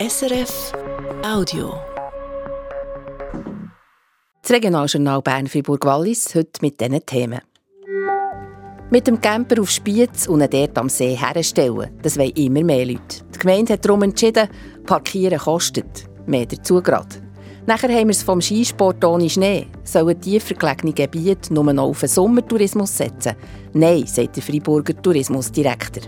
SRF Audio. Das Regionaljournal Bern-Fribourg-Wallis heute mit diesen Themen. Mit dem Camper auf Spiez und ihn dort am See herstellen, das wollen immer mehr Leute. Die Gemeinde hat darum entschieden, Parkieren kostet. Mehr dazu gerade. Nachher haben wir es vom Skisport ohne Schnee. Sollen tiefer gelegene Gebiete nur noch auf den Sommertourismus setzen? Nein, sagt der Freiburger Tourismusdirektor.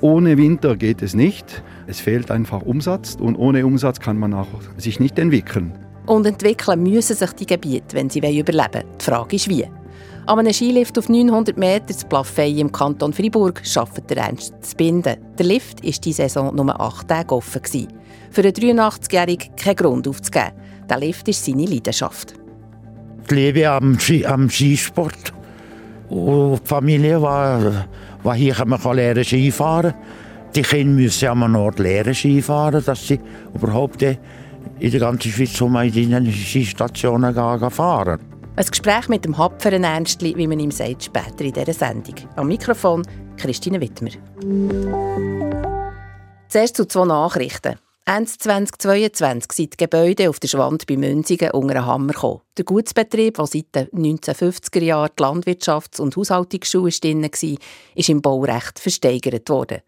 Ohne Winter geht es nicht. Es fehlt einfach Umsatz und ohne Umsatz kann man auch sich nicht entwickeln. Und entwickeln müssen sich die Gebiete, wenn sie überleben wollen. Die Frage ist wie. An einem Skilift auf 900 Meter zu Plafey im Kanton Freiburg arbeitet der Ernst zu binden. Der Lift war diese Saison nur acht Tage offen. Für einen 83-Jährigen kein Grund aufzugeben. Der Lift ist seine Leidenschaft. Die Liebe am, Ski, am Skisport. Und die Familie, die, die hier man kann lernen Skifahren Die Kinder müssen am Ort lernen Skifahren, dass sie überhaupt in der ganzen Schweiz um in Skistationen fahren Ein Gespräch mit dem Hapferen Ernstli, wie man ihm sagt, später in dieser Sendung. Am Mikrofon Christine Wittmer. Zuerst zu zwei Nachrichten. Ende 2022 sind die Gebäude auf der Schwand bei Münzigen unter den Hammer gekommen. Der Gutsbetrieb, der seit den 1950er Jahren die Landwirtschafts- und Haushaltungsschule war, ist im Baurecht versteigert worden.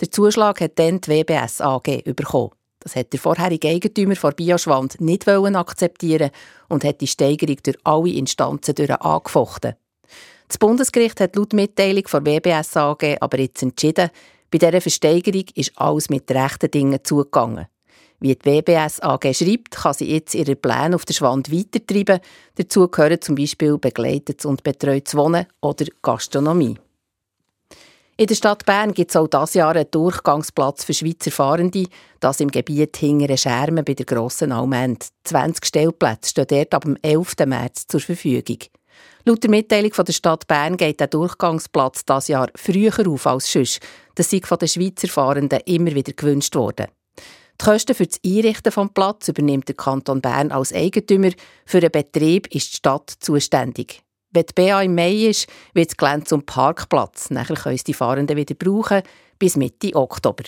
Der Zuschlag hat dann die WBS AG bekommen. Das hat der vorherige Eigentümer von Bioschwand nicht akzeptieren und hat die Steigerung durch alle Instanzen durch angefochten. Das Bundesgericht hat laut Mitteilung von WBS AG aber jetzt entschieden, bei dieser Versteigerung ist alles mit rechten Dingen zugegangen. Wie die WBS AG schreibt, kann sie jetzt ihre Pläne auf der Schwand weitertreiben. Dazu gehören zum Beispiel begleitetes und betreutes Wohnen oder Gastronomie. In der Stadt Bern gibt es auch dieses Jahr einen Durchgangsplatz für Schweizer Fahrende, das im Gebiet hinter Schermen bei der Grossen Almend. 20 Stellplätze stehen dort ab dem 11. März zur Verfügung. Laut der Mitteilung von der Stadt Bern geht der Durchgangsplatz dieses Jahr früher auf als sonst. Das sei von den Schweizer Fahrenden immer wieder gewünscht worden. Die Kosten für das Einrichten des Platzes übernimmt der Kanton Bern als Eigentümer. Für den Betrieb ist die Stadt zuständig. Wenn die BA im Mai ist, wird das Gelände zum Parkplatz. Nachher können es die Fahrenden wieder brauchen, bis Mitte Oktober.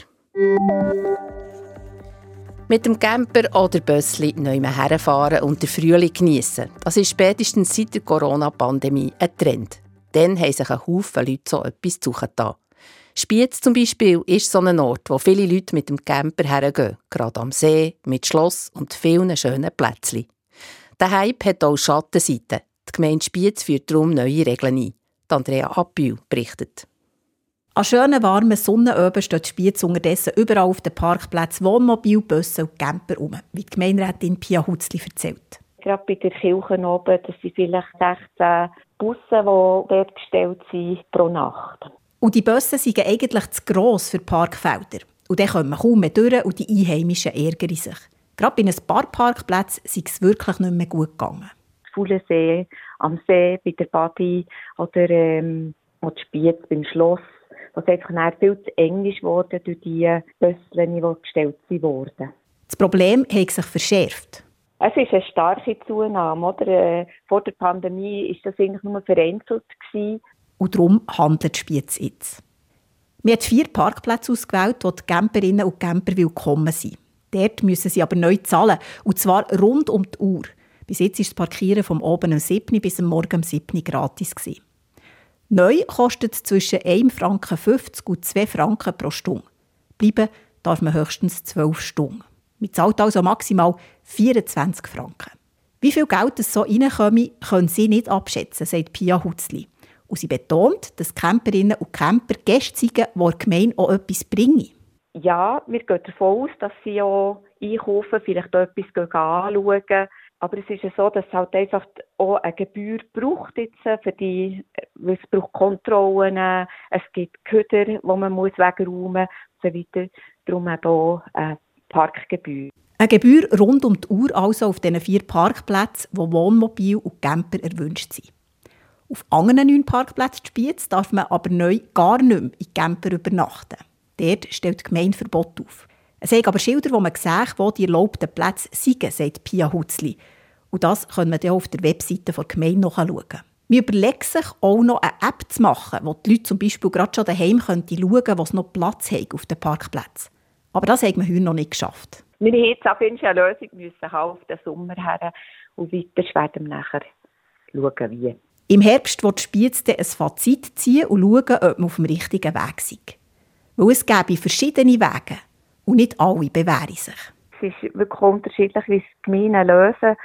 Mit dem Camper oder Bössli neu herfahren und den Frühling geniessen. Das ist spätestens seit der Corona-Pandemie ein Trend. Dann haben sich ein Haufen Leute so etwas zugetan. Spiez zum Beispiel ist so ein Ort, wo viele Leute mit dem Camper hergehen, gerade am See, mit Schloss und vielen schönen Plätzchen. Der Hype hat auch Schattenseiten. Die Gemeinde Spiez führt darum neue Regeln ein. Andrea Appühl berichtet. An schönen, warmen Sonnenöben steht Spiez unterdessen überall auf den Parkplätzen Wohnmobil, Busse und Camper um, wie die Gemeinderätin Pia Hutzli erzählt. Gerade bei der Kirche oben, das sind vielleicht 16 Busse, die dort gestellt sind pro Nacht. Und die Busse sind eigentlich zu gross für Parkfelder. Und dann kommen kaum mehr durch und die Einheimischen ärgern sich. Gerade bei ein paar Parkplätzen ist es wirklich nicht mehr gut gegangen. Fuhlensee, am See, bei der Badi oder ähm, Spiez beim Schloss was einfach viel zu eng ist worden durch die Bösschen, die gestellt wurden. Das Problem hat sich verschärft. Es ist eine starke Zunahme. Oder? Äh, vor der Pandemie war das eigentlich nur vereinzelt. Gewesen. Und darum handelt Spiez jetzt. Wir haben vier Parkplätze ausgewählt, wo die Camperinnen und Camper willkommen sind. Dort müssen sie aber neu zahlen, und zwar rund um die Uhr. Bis jetzt war das Parkieren vom oben um 7 bis am Morgen um 7 gratis. Gewesen. Neu kostet es zwischen 1,50 Franken und 2 Franken pro Stunde. Bleiben darf man höchstens 12 Stunden. Man zahlt also maximal 24 Franken. Wie viel Geld es so reinkomme, können Sie nicht abschätzen, sagt Pia Hutzli. Und sie betont, dass Camperinnen und Camper Gäste sind, die der Gemeinde auch etwas bringen. Ja, wir gehen davon aus, dass sie auch einkaufen, vielleicht auch etwas anschauen aber es ist ja so, dass es halt einfach auch eine Gebühr braucht jetzt äh, für die, weil es braucht Kontrollen, es gibt Köder, wo man muss wegräumen und so weiter. Darum eben auch eine Parkgebühr. Eine Gebühr rund um die Uhr also auf diesen vier Parkplätzen, wo Wohnmobil und Camper erwünscht sind. Auf anderen neun Parkplätzen Spiez darf man aber neu gar nicht mehr in Camper übernachten. Dort stellt die Gemeinde Verbot auf. Es sind aber Schilder, wo man sieht, wo die erlaubten Plätze sind, sagt Pia Hutzli. Und das können wir dann auf der Webseite der Gemeinde nachschauen. Wir überlegen sich auch noch eine App zu machen, wo die Leute zum Beispiel gerade schon daheim schauen können, wo es noch Platz hat auf den Parkplätzen. Aber das haben wir heute noch nicht geschafft. Wir müssen jetzt auf jeden Fall eine Lösung müssen auf den Sommer her und weiter werden wir nachher schauen, wie. Im Herbst wird Spiez ein Fazit ziehen und schauen, ob man auf dem richtigen Weg ist. Weil es gäbe verschiedene Wege und nicht alle bewähren sich. Es ist wirklich unterschiedlich, wie es die Gemeinden lösen.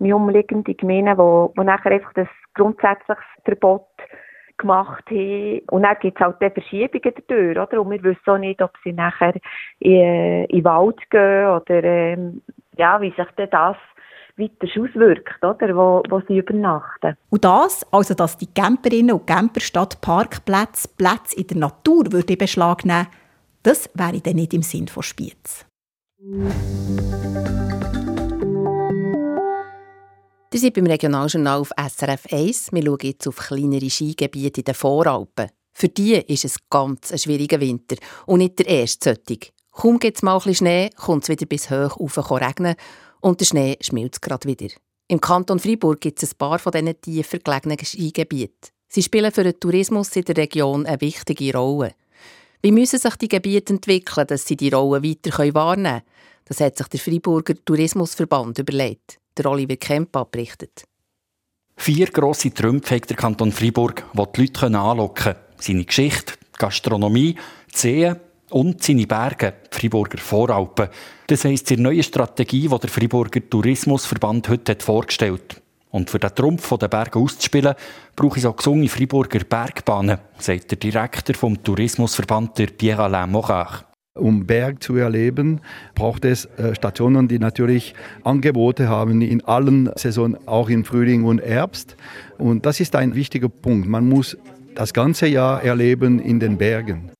Die umliegende Gemeinden, die, die nachher einfach das grundsätzliches Verbot gemacht haben. Und dann gibt es halt die Verschiebungen dadurch, oder? Und wir wissen auch nicht, ob sie nachher in, in den Wald gehen oder, ähm, ja, wie sich denn das weiter auswirkt, oder? Wo, wo sie übernachten. Und das, also dass die Camperinnen und Camper statt Parkplätze Plätze in der Natur würde in Beschlag nehmen, das wäre dann nicht im Sinn von Spiez. Wir sind beim Regionaljournal auf SRF 1. Wir schauen jetzt auf kleinere Skigebiete in den Voralpen. Für die ist es ganz ein schwieriger Winter und nicht der erste solche. Kaum gibt es mal ein Schnee, kommt es wieder bis hoch rauf regnen und der Schnee schmilzt gerade wieder. Im Kanton Freiburg gibt es ein paar von diesen tiefer gelegenen Skigebieten. Sie spielen für den Tourismus in der Region eine wichtige Rolle. Wie müssen sich die Gebiete entwickeln, dass sie die Rolle weiter wahrnehmen können? Das hat sich der Freiburger Tourismusverband überlegt. Der Oliver Kempa berichtet. Vier grosse Trümpfe hat der Kanton Freiburg, die die Leute anlocken können. Seine Geschichte, Gastronomie, die Seen und seine Berge, die Freiburger Voralpen. Das heisst, die neue Strategie, die der Freiburger Tourismusverband heute hat vorgestellt Und für den Trumpf der Berge auszuspielen, brauche ich so gesunde Freiburger Bergbahnen, sagt der Direktor vom Tourismusverband, Pierre Alain Mochach. Um Berg zu erleben, braucht es äh, Stationen, die natürlich Angebote haben in allen Saisonen, auch im Frühling und Herbst. Und das ist ein wichtiger Punkt. Man muss das ganze Jahr erleben in den Bergen.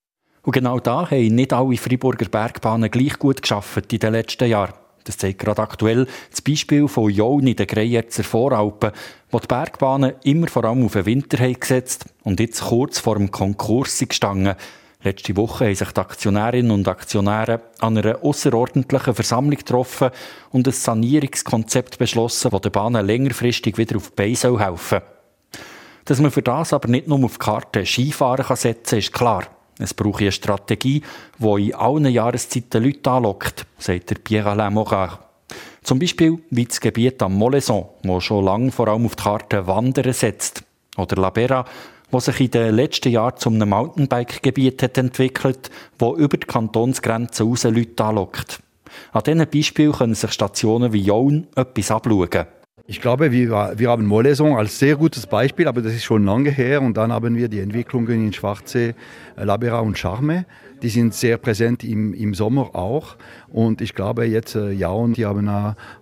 Und genau da haben nicht alle Freiburger Bergbahnen gleich gut geschafft in den letzten Jahren. Das zeigt gerade aktuell das Beispiel von Jaun in den Greyerzer Voralpen, wo die Bergbahnen immer vor allem auf den Winter haben gesetzt und jetzt kurz vor dem Konkurs gestanden Letzte Woche haben sich die Aktionärinnen und Aktionäre an einer außerordentlichen Versammlung getroffen und ein Sanierungskonzept beschlossen, das den Bahnen längerfristig wieder auf die Beine helfen Dass man für das aber nicht nur auf die Karte Skifahren setzen kann, ist klar. Es braucht eine Strategie, die in allen Jahreszeiten Leute anlockt, sagt der Pierre-Alain Morin. Zum Beispiel wie das Gebiet am Moleson, das schon lange vor allem auf die Karte Wandern setzt. Oder La Bera, das sich in den letzten Jahren zu einem Mountainbike-Gebiet hat entwickelt, das über die Kantonsgrenzen raus Leute anlockt. An diesen Beispielen können sich Stationen wie Jaun etwas abschauen. Ich glaube, wir, wir haben Moleson als sehr gutes Beispiel, aber das ist schon lange her. Und dann haben wir die Entwicklungen in Schwarzsee, Labera und Charme. Die sind sehr präsent im, im Sommer auch. Und ich glaube jetzt, äh, ja, und die haben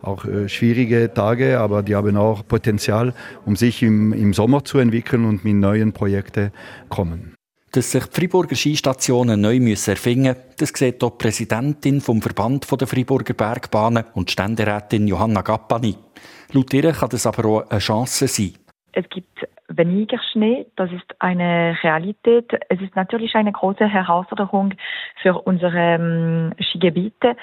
auch äh, schwierige Tage, aber die haben auch Potenzial, um sich im, im Sommer zu entwickeln und mit neuen Projekten kommen. Dass sich die Freiburger Skistationen neu müssen erfinden müssen, das sieht auch die Präsidentin vom Verband der Freiburger Bergbahnen und Ständerätin Johanna Gappani. Laut ihr kann das aber auch eine Chance sein. Es gibt weniger Schnee, das ist eine Realität. Es ist natürlich eine große Herausforderung für unsere ähm, Skigebiete.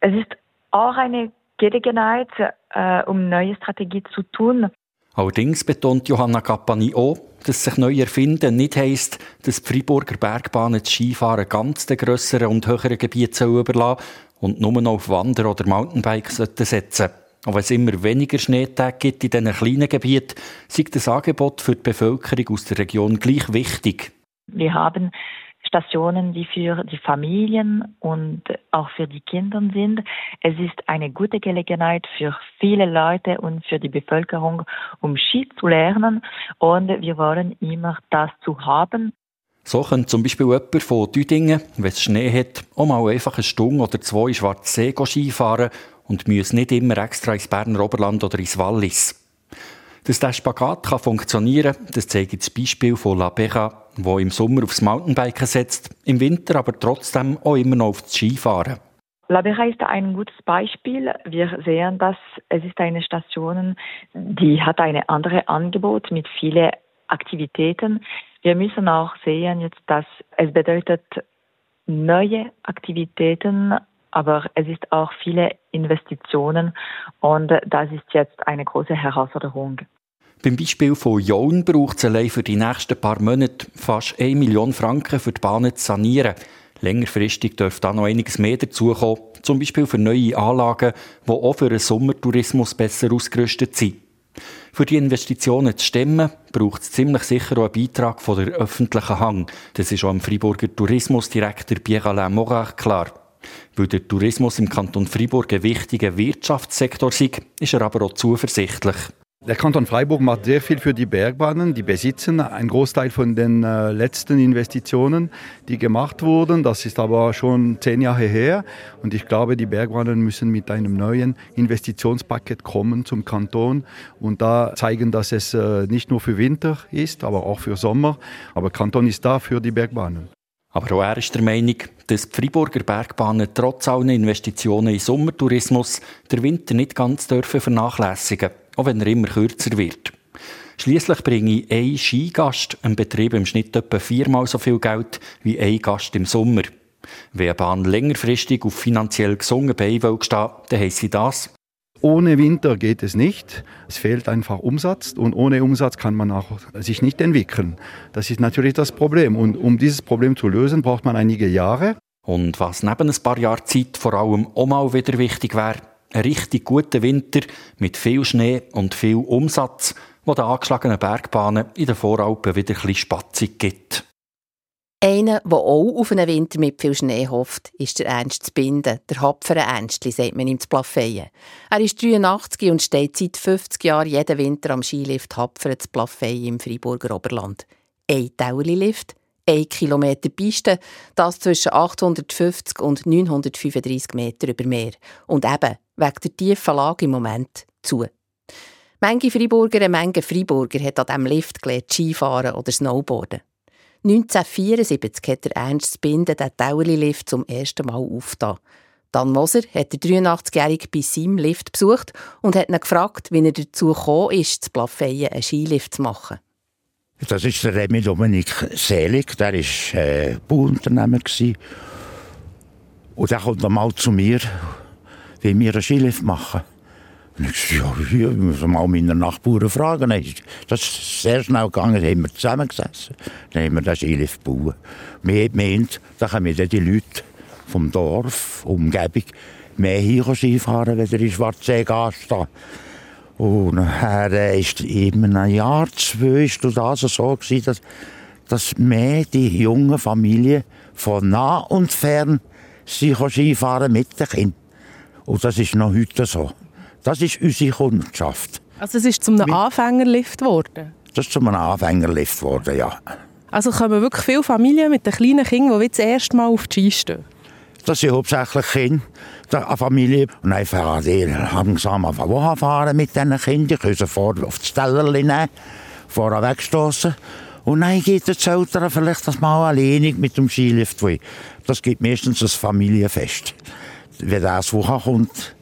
Es ist auch eine Gelegenheit, äh, um neue Strategien zu tun. Allerdings betont Johanna Cappani auch, dass sich neu erfinden nicht heisst, dass die Freiburger Bergbahnen das Skifahren ganz den grösseren und höheren Gebieten überlassen und nur noch auf Wander- oder Mountainbikes setzen auch wenn es immer weniger Schneetage gibt in diesen kleinen Gebieten, ist das Angebot für die Bevölkerung aus der Region gleich wichtig. Wir haben Stationen, die für die Familien und auch für die Kinder sind. Es ist eine gute Gelegenheit für viele Leute und für die Bevölkerung, um Ski zu lernen. Und wir wollen immer das zu haben. So könnte zum Beispiel jemand von Düdingen, wenn es Schnee hat, auch mal einfach eine Stunde oder zwei in Schwarzsee Skifahren und müssen nicht immer extra ins Berner Oberland oder ins Wallis. Dass der Spagat kann funktionieren kann, das zeigt das Beispiel von La Beja, wo im Sommer aufs Mountainbiken setzt, im Winter aber trotzdem auch immer noch aufs Skifahren. La Beja ist ein gutes Beispiel. Wir sehen, dass es ist eine Station, die hat ein anderes Angebot mit vielen Aktivitäten. Wir müssen auch sehen, jetzt, dass es bedeutet neue Aktivitäten aber es ist auch viele Investitionen und das ist jetzt eine große Herausforderung. Beim Beispiel von Jaun braucht es allein für die nächsten paar Monate fast 1 Million Franken für die Bahnen zu sanieren. Längerfristig dürfte da noch einiges mehr dazukommen, zum Beispiel für neue Anlagen, die auch für den Sommertourismus besser ausgerüstet sind. Für die Investitionen zu stemmen, braucht es ziemlich sicher auch einen Beitrag von der öffentlichen Hang. Das ist auch dem Freiburger Tourismusdirektor Pierre-Alain Morat klar. Weil der Tourismus im Kanton Freiburg ein wichtiger Wirtschaftssektor ist, ist er aber auch zuversichtlich. Der Kanton Freiburg macht sehr viel für die Bergbahnen. Die besitzen einen Großteil von den äh, letzten Investitionen, die gemacht wurden. Das ist aber schon zehn Jahre her. Und ich glaube, die Bergbahnen müssen mit einem neuen Investitionspaket kommen zum Kanton und da zeigen, dass es äh, nicht nur für Winter ist, aber auch für Sommer. Aber Kanton ist da für die Bergbahnen. Aber auch er ist der Meinung, dass die Freiburger Bergbahnen trotz allen Investitionen in Sommertourismus den Winter nicht ganz dürfen vernachlässigen auch wenn er immer kürzer wird. Schließlich bringe ein Skigast einem Betrieb im Schnitt etwa viermal so viel Geld wie ein Gast im Sommer. Wenn eine Bahn längerfristig auf finanziell gesungen Beinen will stehen, dann heisst sie das. Ohne Winter geht es nicht. Es fehlt einfach Umsatz und ohne Umsatz kann man auch sich nicht entwickeln. Das ist natürlich das Problem. Und um dieses Problem zu lösen, braucht man einige Jahre. Und was neben ein paar Jahren Zeit vor allem auch mal wieder wichtig wäre, ein richtig guter Winter mit viel Schnee und viel Umsatz, wo den angeschlagenen Bergbahnen in den Voralpen wieder ein bisschen Spatzig gibt. Einer, der auch auf einen Winter mit viel Schnee hofft, ist der Ernst Binden, der Hapfere Ernstli, sagt man ihm zu Plafeyen. Er ist 83 und steht seit 50 Jahren jeden Winter am Skilift Hapfere zu Plafeyen im Freiburger Oberland. Ein Tauli-Lift, 1 Kilometer Piste, das zwischen 850 und 935 Meter über Meer. Und eben, wegen der tiefen Lage im Moment, zu. Manche Freiburger, Menge Freiburger hat an diesem Lift gelernt Skifahren oder Snowboarden. 1974 hat der Ernst Binden den Tauerli-Lift zum ersten Mal aufgetan. Dan Moser hat der 83-Jährige bei seinem Lift besucht und hat ihn gefragt, wie er dazu gekommen ist, zu Plafeyen einen Skilift zu machen. Das ist der Remy Dominik Selig, der war äh, Bauunternehmer. Und der kommt mal zu mir, wie wir einen Skilift machen. Ich ja, ich muss mal meine Nachbarn fragen. Das ist sehr schnell gegangen, dann haben wir zusammengesessen. Dann haben wir den Skilift gebaut. Wir gemeint, da dann die Leute vom Dorf, Umgebung, mehr hier Skifahren, er in Schwarzsee geht. Und nachher äh, ist in einem Jahr, zwei, ist das so gewesen, dass, dass mehr die jungen Familien von nah und fern sich Skifahren mit den Kindern. Und das ist noch heute so. Das ist unsere Kundschaft. Also es ist zum einem Anfängerlift geworden? Das ist zum einem Anfängerlift geworden, ja. Also kommen wirklich viele Familien mit den kleinen Kindern, die das erste Mal auf die Ski stehen? Das sind hauptsächlich Kinder, eine Familie. Und einfach die langsam fahren mit diesen Kindern. Die können sie vor auf das Tellerli nehmen, vorher wegstoßen. Und dann geht das Eltern vielleicht das mal alleinig mit dem Skilift. Das gibt meistens ein Familienfest. Wenn das Woche kommt,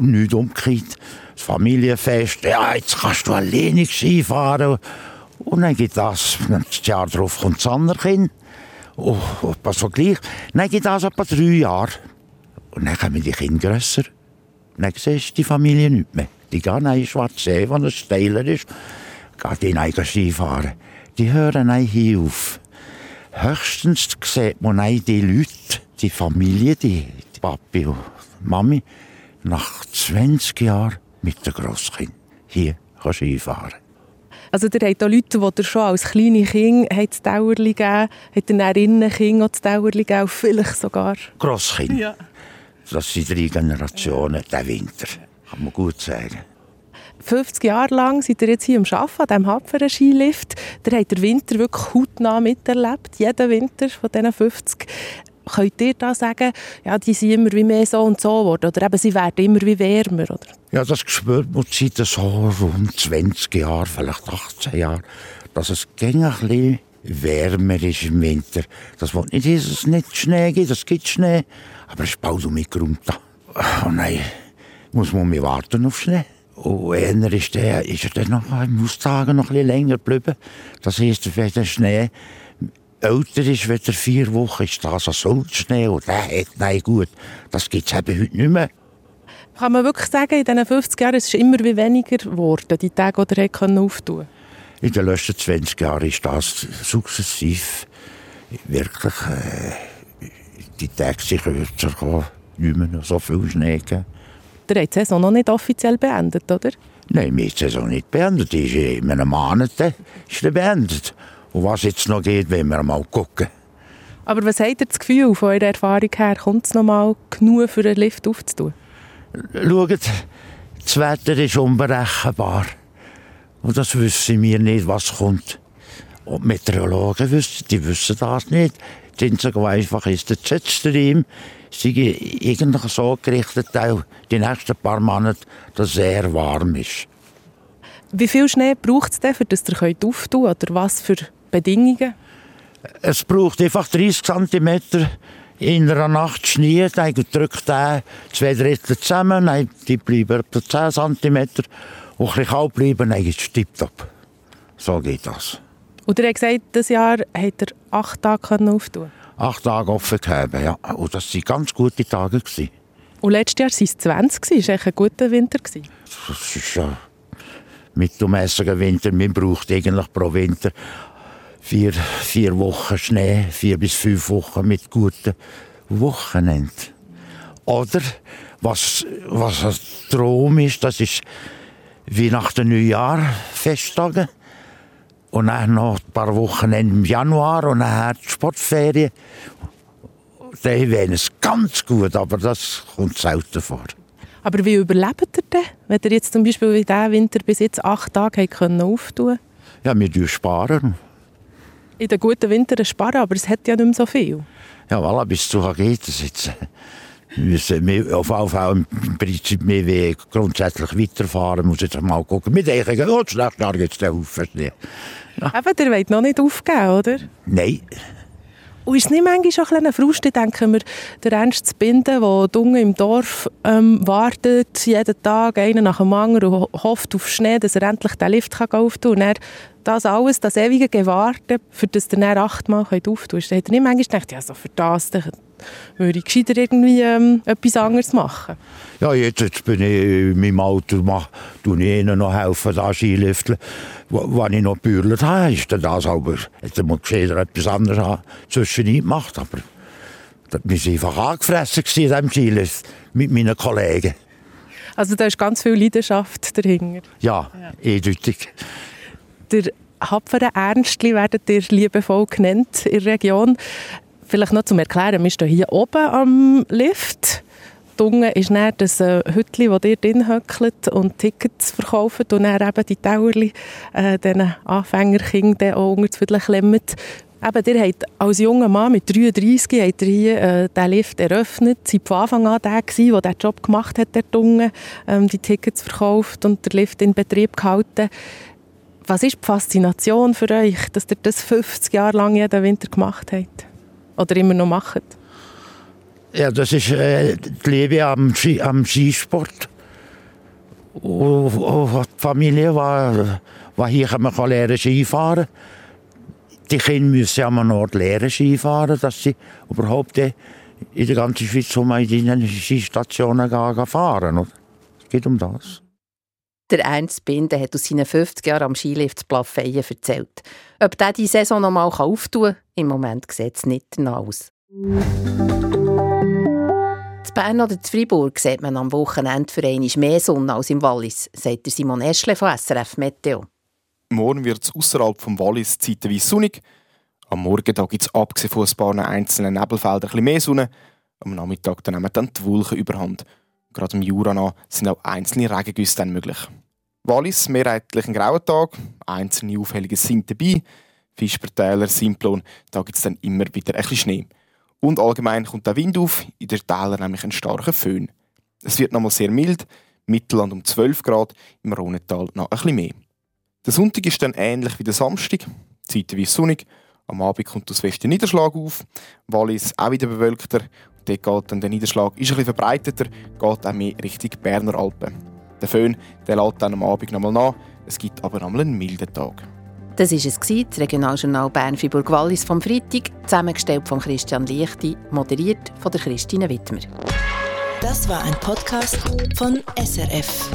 nichts umgekehrt, das Familienfest, ja, jetzt kannst du alleinig Skifahren. Und dann geht das, das Jahr darauf kommt das andere Kind. Oh, etwa so gleich. Dann geht das etwa drei Jahre. Und dann kommen die Kinder grösser. Dann siehst du die Familie nicht mehr. Die gehen in Schwarzsee, wo es steiler ist, gehen in Skifahren. Die hören hier auf. Höchstens sieht man die Leute, die Familie, die Papi und Mami, nach 20 Jahren mit den Grosskind hier Skifahren. Also ihr habt auch Leute, die ihr schon als kleine Kind das Dauerli gegeben habt, ihr dann Innenkind das Dauerli gegeben, vielleicht sogar... Grosskind. Ja. Das sind drei Generationen, der Winter, kann man gut sagen. 50 Jahre lang seid ihr jetzt hier am Arbeiten, an diesem Hapferen Skilift. Ihr habt den Winter wirklich hautnah miterlebt, jeden Winter von diesen 50. Könnt ihr da sagen, ja, die sind immer wie mehr so und so geworden oder eben sie werden immer wie wärmer? Oder? Ja, das spürt man seit so rund 20 Jahren, vielleicht 18 Jahren, dass es ein bisschen wärmer ist im Winter. Das will nicht, dass es nicht Schnee gibt, es gibt Schnee, aber es ist bald um mich runter. Oh nein, muss man mir warten auf Schnee. Und einer ist, der, ist er dann noch im Austagen noch ein bisschen länger geblieben. Das heisst, wenn der Schnee älter ist, er vier Wochen ist, das ein Salzschnee und der hat, nein gut, das gibt es eben heute nicht mehr. Kann man wirklich sagen, in diesen 50 Jahren ist es immer wie weniger geworden, die Tage, die er auftun konnte? In den letzten 20 Jahren ist das sukzessiv wirklich äh, die Tage kürzer gekommen, nicht mehr so viel Schnee gegeben. Ihr habt die Saison noch nicht offiziell beendet, oder? Nein, wir haben die Saison nicht beendet. Die ist in einem Monat ist die beendet. Und was jetzt noch geht, wollen wir mal gucken. Aber was habt ihr das Gefühl von eurer Erfahrung her? Kommt es noch mal genug für einen Lift aufzutun? Schaut, das Wetter ist unberechenbar. Und das wissen wir nicht, was kommt. Und Meteorologen wissen, die wissen das nicht. Das Einzige, einfach ist, der Jetstream sei eigentlich so gerichtet, auch die nächsten paar Monate, dass es sehr warm ist. Wie viel Schnee braucht es denn, für das ihr auftun könnt? Oder was für Bedingungen? Es braucht einfach 30 cm in einer Nacht Schnee. Dann drückt er zwei Drittel zusammen, dann die bleiben etwa 10 cm. Und ein bisschen kalt bleiben, dann ist es tipptopp. So geht das. Und ihr habt gesagt, dieses Jahr habt ihr acht Tage auftun Acht Tage offen gehabt, ja. Und das waren ganz gute Tage. Gewesen. Und letztes Jahr waren es 20. Das war ein guter Winter. Das ist ja mittelmäßiger Winter. Man braucht eigentlich pro Winter vier, vier Wochen Schnee, vier bis fünf Wochen mit guten Wochenenden. Oder was, was ein Traum ist, das ist wie nach dem Neujahr Festtage. Und dann noch ein paar Wochen im Januar und dann die Sportferien. Dann wäre es ganz gut, aber das kommt selten vor. Aber wie überlebt ihr denn, wenn ihr jetzt zum Beispiel in diesem Winter bis jetzt acht Tage können auftun Ja, wir sparen. In den guten Wintern sparen, aber es hat ja nicht mehr so viel. Ja, voilà, bis zu geht es jetzt. müssen wir auf jeden Fall im Prinzip mehr wie grundsätzlich weiterfahren. Muss jetzt mal gucken. Wir denken, oh, nächste Jahr gibt es den Haufen Schnee. Ja. Eben, ihr wollt noch nicht aufgeben, oder? Nein. Und ist es nicht manchmal schon ein Frust, denken wir, der Ernst zu binden, der dunge im Dorf ähm, wartet, jeden Tag, einen nach dem anderen, und hofft auf Schnee, dass er endlich den Lift kann auftun kann. Und das alles, das ewige Gewarten, für das er dann achtmal auftun kann. Da hat er nicht manchmal gedacht, ja, so für das würde ich gescheiter irgendwie ähm, etwas anderes machen. Ja, jetzt, jetzt bin ich in meinem Auto, mach, tue ich ihnen noch helfen, da Skiliften. Wenn ich noch gebührelt habe, ist dann das aber, jetzt muss ich etwas anderes zwischen gemacht, aber wir waren einfach angefressen in diesem Skilift mit meinen Kollegen. Also da ist ganz viel Leidenschaft dahinter. Ja, ja. eindeutig. Der Hapfere Ernstli werdet ihr liebevoll genannt in der Region. Vielleicht noch zum Erklären, wir stehen hier oben am Lift. Unten ist dann das äh, Hütchen, wo ihr drin höckelt und Tickets verkauft und dann eben die Tauerli äh, diesen Anfängerkindern auch unter die Viertel klemmt. Eben, ihr habt als junger Mann mit 33 habt ihr hier äh, den Lift eröffnet. War von Anfang an der, der diesen Job gemacht hat, der Unge, ähm, die Tickets verkauft und den Lift in Betrieb gehalten. Was ist die Faszination für euch, dass ihr das 50 Jahre lang jeden Winter gemacht habt? Oder immer noch macht? Ja, das ist äh, die Liebe am, Ski, am Skisport. Und, und die Familie war, war hier kann man lernen Skifahren. Die Kinder müssen an einem Ort lernen Skifahren, dass sie überhaupt in der ganzen Schweiz um in den Skistationen fahren. Es geht um das. Der Ernst Binde hat aus seinen 50 Jahren am Skilift Plafeyen erzählt. Ob der die Saison noch mal auftun kann, im Moment sieht es nicht danach aus. In Bern oder in Freiburg sieht man am Wochenende für einmal mehr Sonne als im Wallis, sagt Simon Eschle von SRF Meteo. Morgen wird es außerhalb vom Wallis zeitweise sonnig. Am Morgen gibt es abgesehen von ein paar einzelnen Nebelfeldern ein mehr Sonne. Am Nachmittag nehmen dann die Wolken überhand. Gerade im Jura sind auch einzelne Regengüsse dann möglich. Wallis mehrheitlich ein grauer Tag, einzelne Aufhellungen sind dabei. Fischpertäler, Simplon, da gibt es dann immer wieder ein bisschen Schnee. Und allgemein kommt der Wind auf, in den Tälern nämlich ein starker Föhn. Es wird nochmal sehr mild, Mittelland um 12 Grad, im Rhonental noch ein bisschen mehr. Der Sonntag ist dann ähnlich wie der Samstag, zeitweise sonnig, am Abend kommt aus Westen Niederschlag auf, Wallis auch wieder bewölkter, dort geht dann der Niederschlag ist ein bisschen verbreiteter, geht auch mehr Richtung Berner Alpen. Der Föhn der lädt dann am Abend nochmal nach, es gibt aber einmal einen milden Tag. Das war es, das Regionaljournal Bern-Fribourg-Wallis vom Freitag, zusammengestellt von Christian Lichti, moderiert von der Christine Wittmer. Das war ein Podcast von SRF.